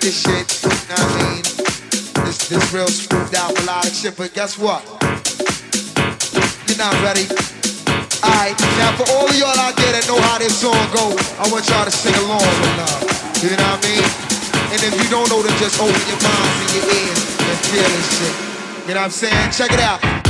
This shit, you know what I mean? This this real smoothed out melodic shit, but guess what? You're not ready. Alright, now for all of y'all out there that know how this song goes, I want y'all to sing along with love. You know what I mean? And if you don't know, then just open your minds and your ears and feel this shit. You know what I'm saying? Check it out.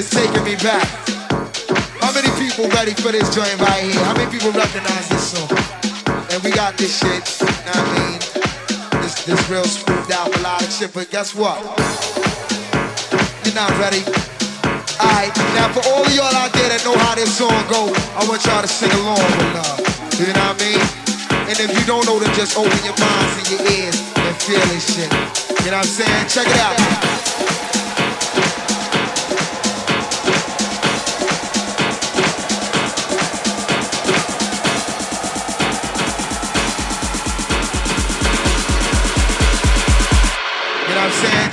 Is taking me back. How many people ready for this joint right here? How many people recognize this song? And we got this shit, know I mean? This, this real smoothed out melodic shit, but guess what? You're not ready. Alright, now for all of y'all out there that know how this song goes, I want y'all to sing along with love. You know what I mean? And if you don't know, then just open your minds and your ears and feel this shit. You know what I'm saying? Check it out.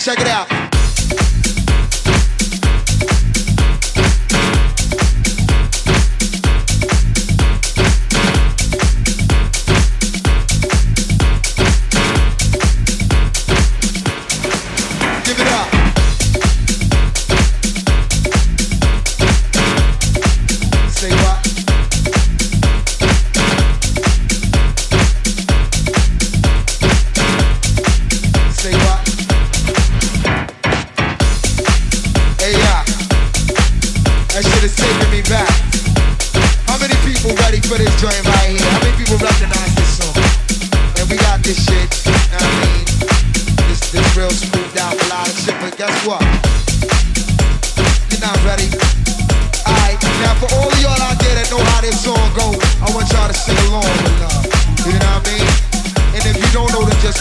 Check it out.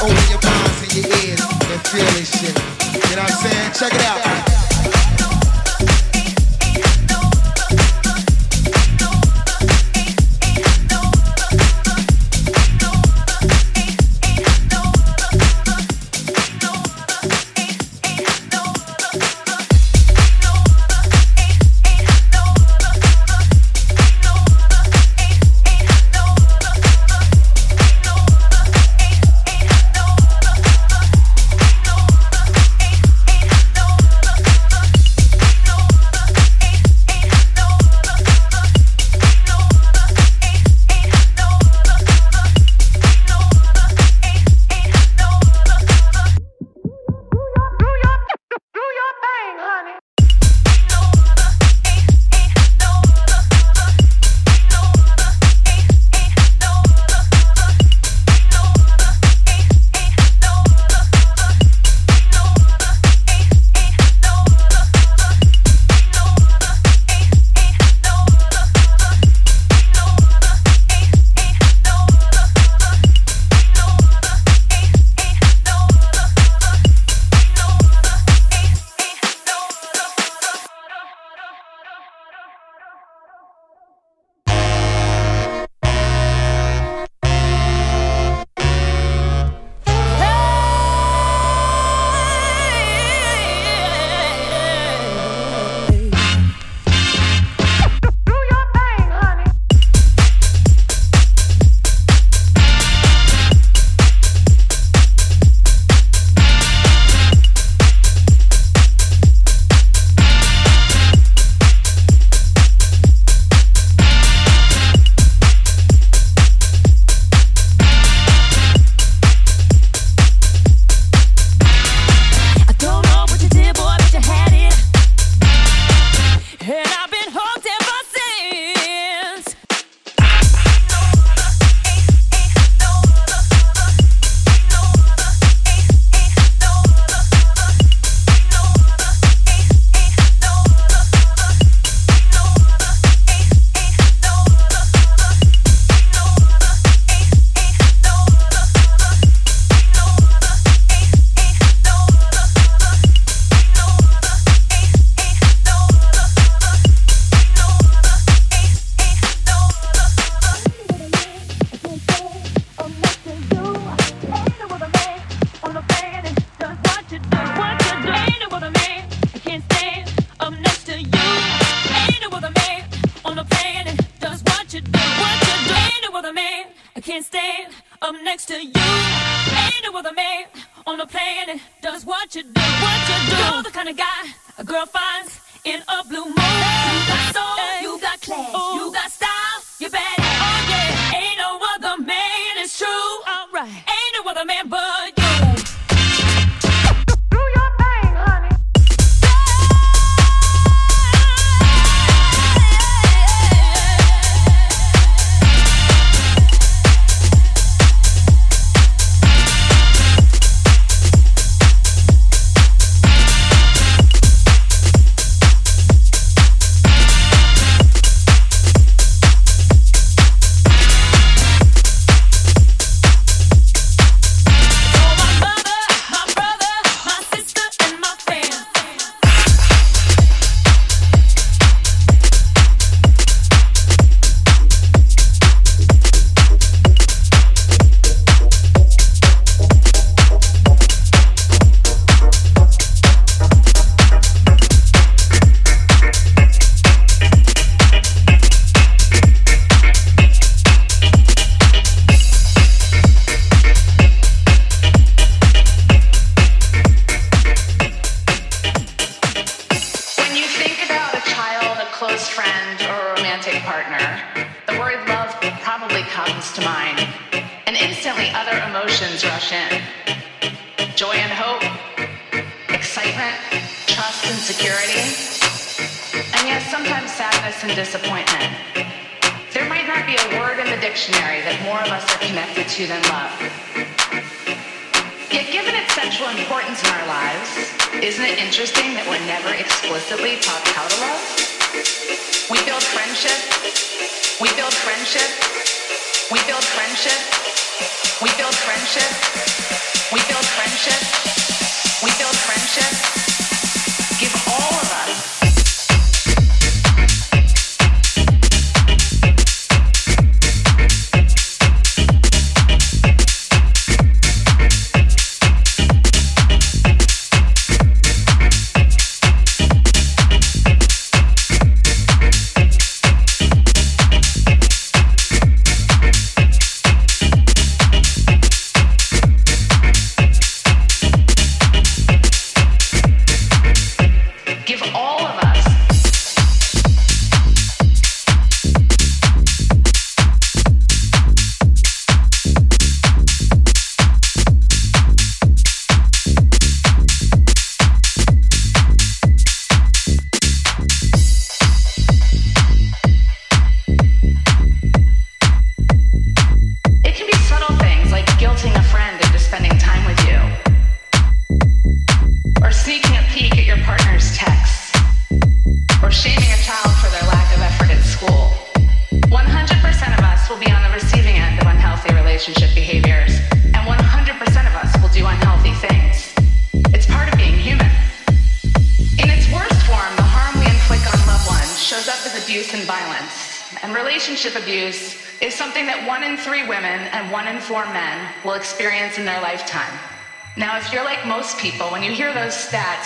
Open your minds and your ears and feel this shit. You know what I'm saying? Check it out.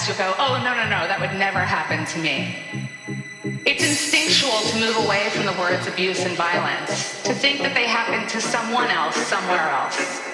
past, you'll go, oh, no, no, no, that would never happen to me. It's instinctual to move away from the words abuse and violence, to think that they happen to someone else somewhere else.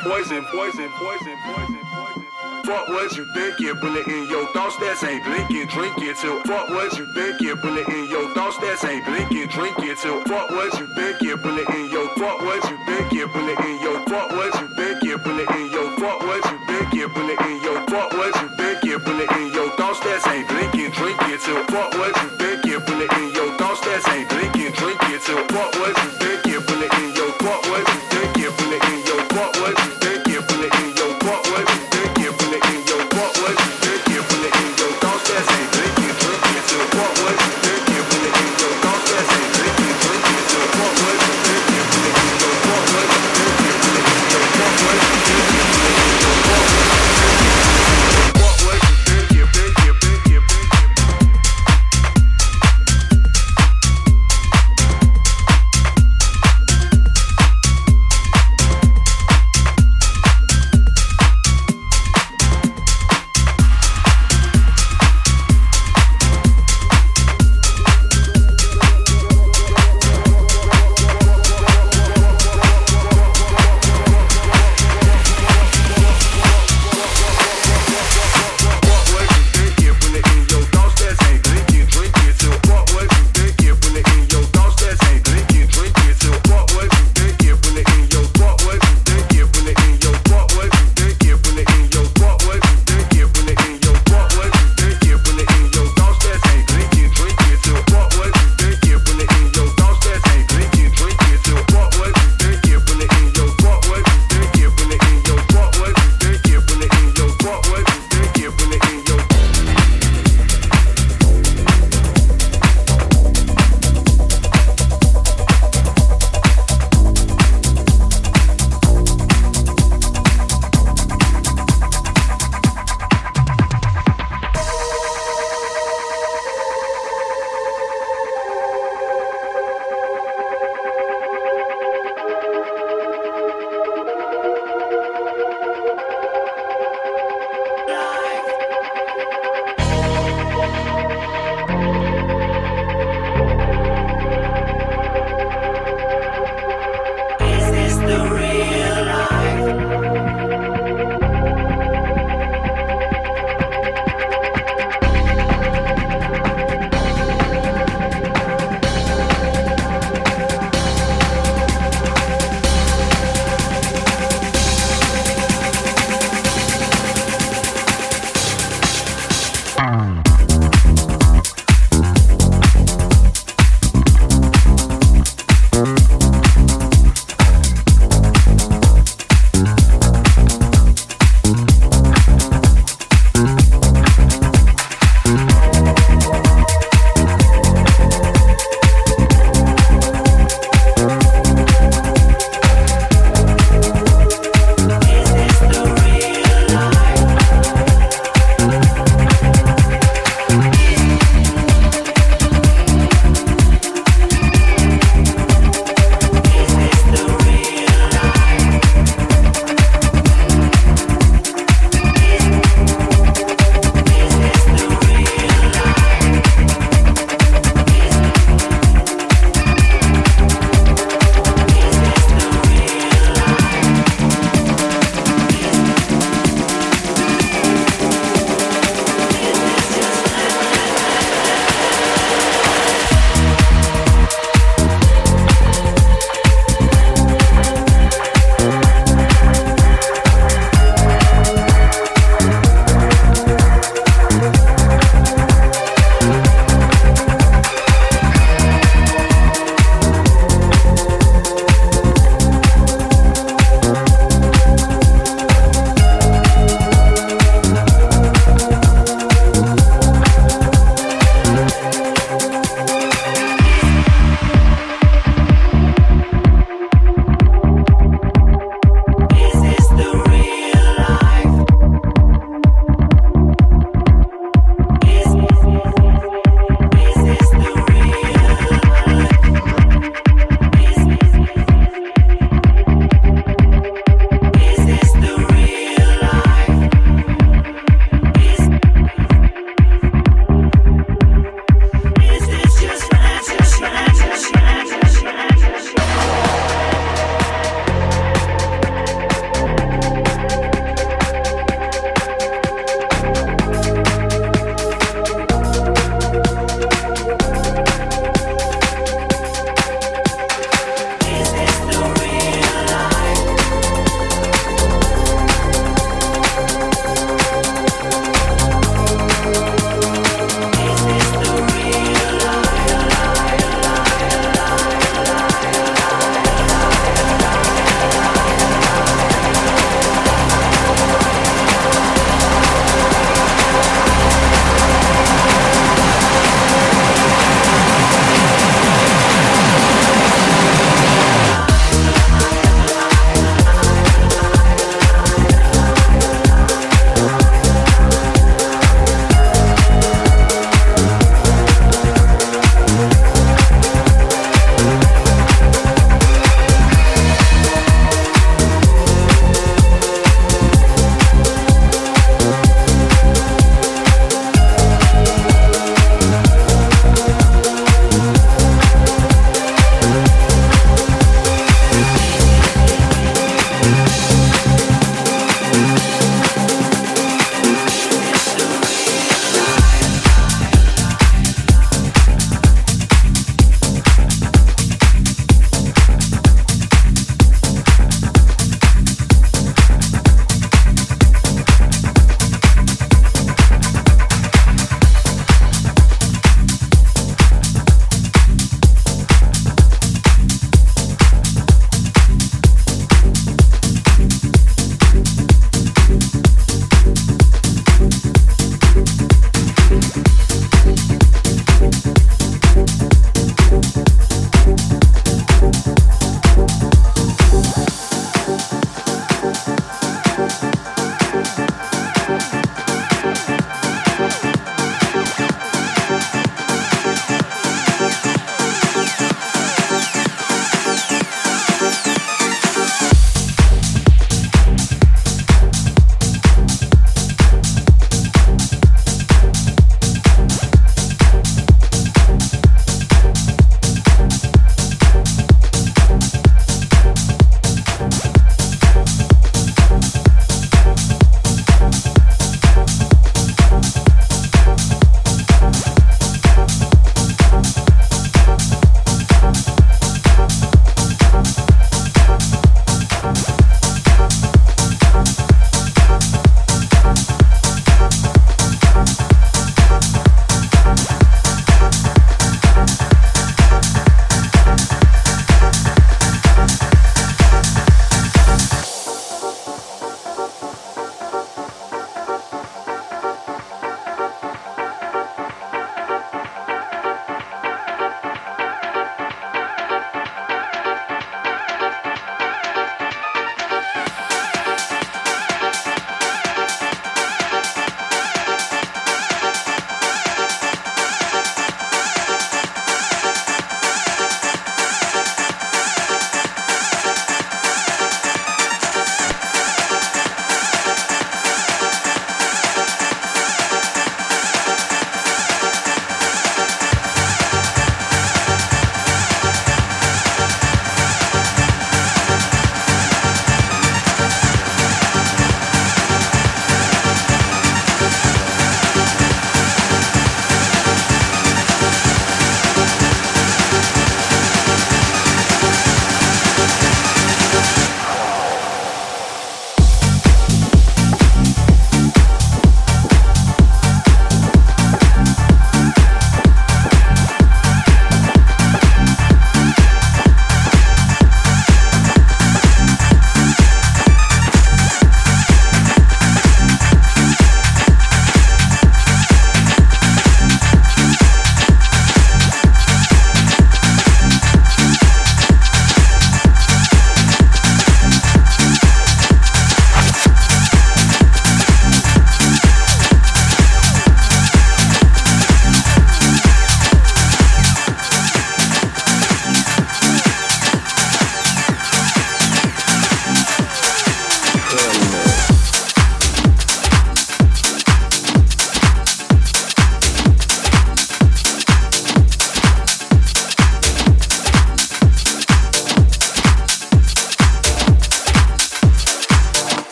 Poison, poison, poison, poison, poison. Fuck what you think, you put it in your thoughts, that's ain't blinking, drink too. Fuck what you think, you put it in your thoughts, that's ain't blinking, drink too. Fuck what you think, you put it in your fuck what you think, you put it in your fuck what you think, you put it in your fuck what you think, you put it in your fuck what you think, you put it in your thoughts, that's ain't blinking, drink too. Fuck what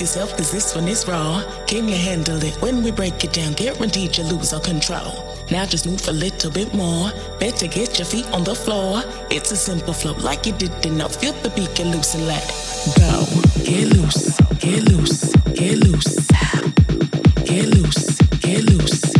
yourself cause this one is raw. Can you handle it when we break it down? Guaranteed you lose all control. Now just move a little bit more. Better get your feet on the floor. It's a simple flow like you did enough. Feel the beat, get loose and let go. Get loose, get loose. Get loose, get loose, get loose.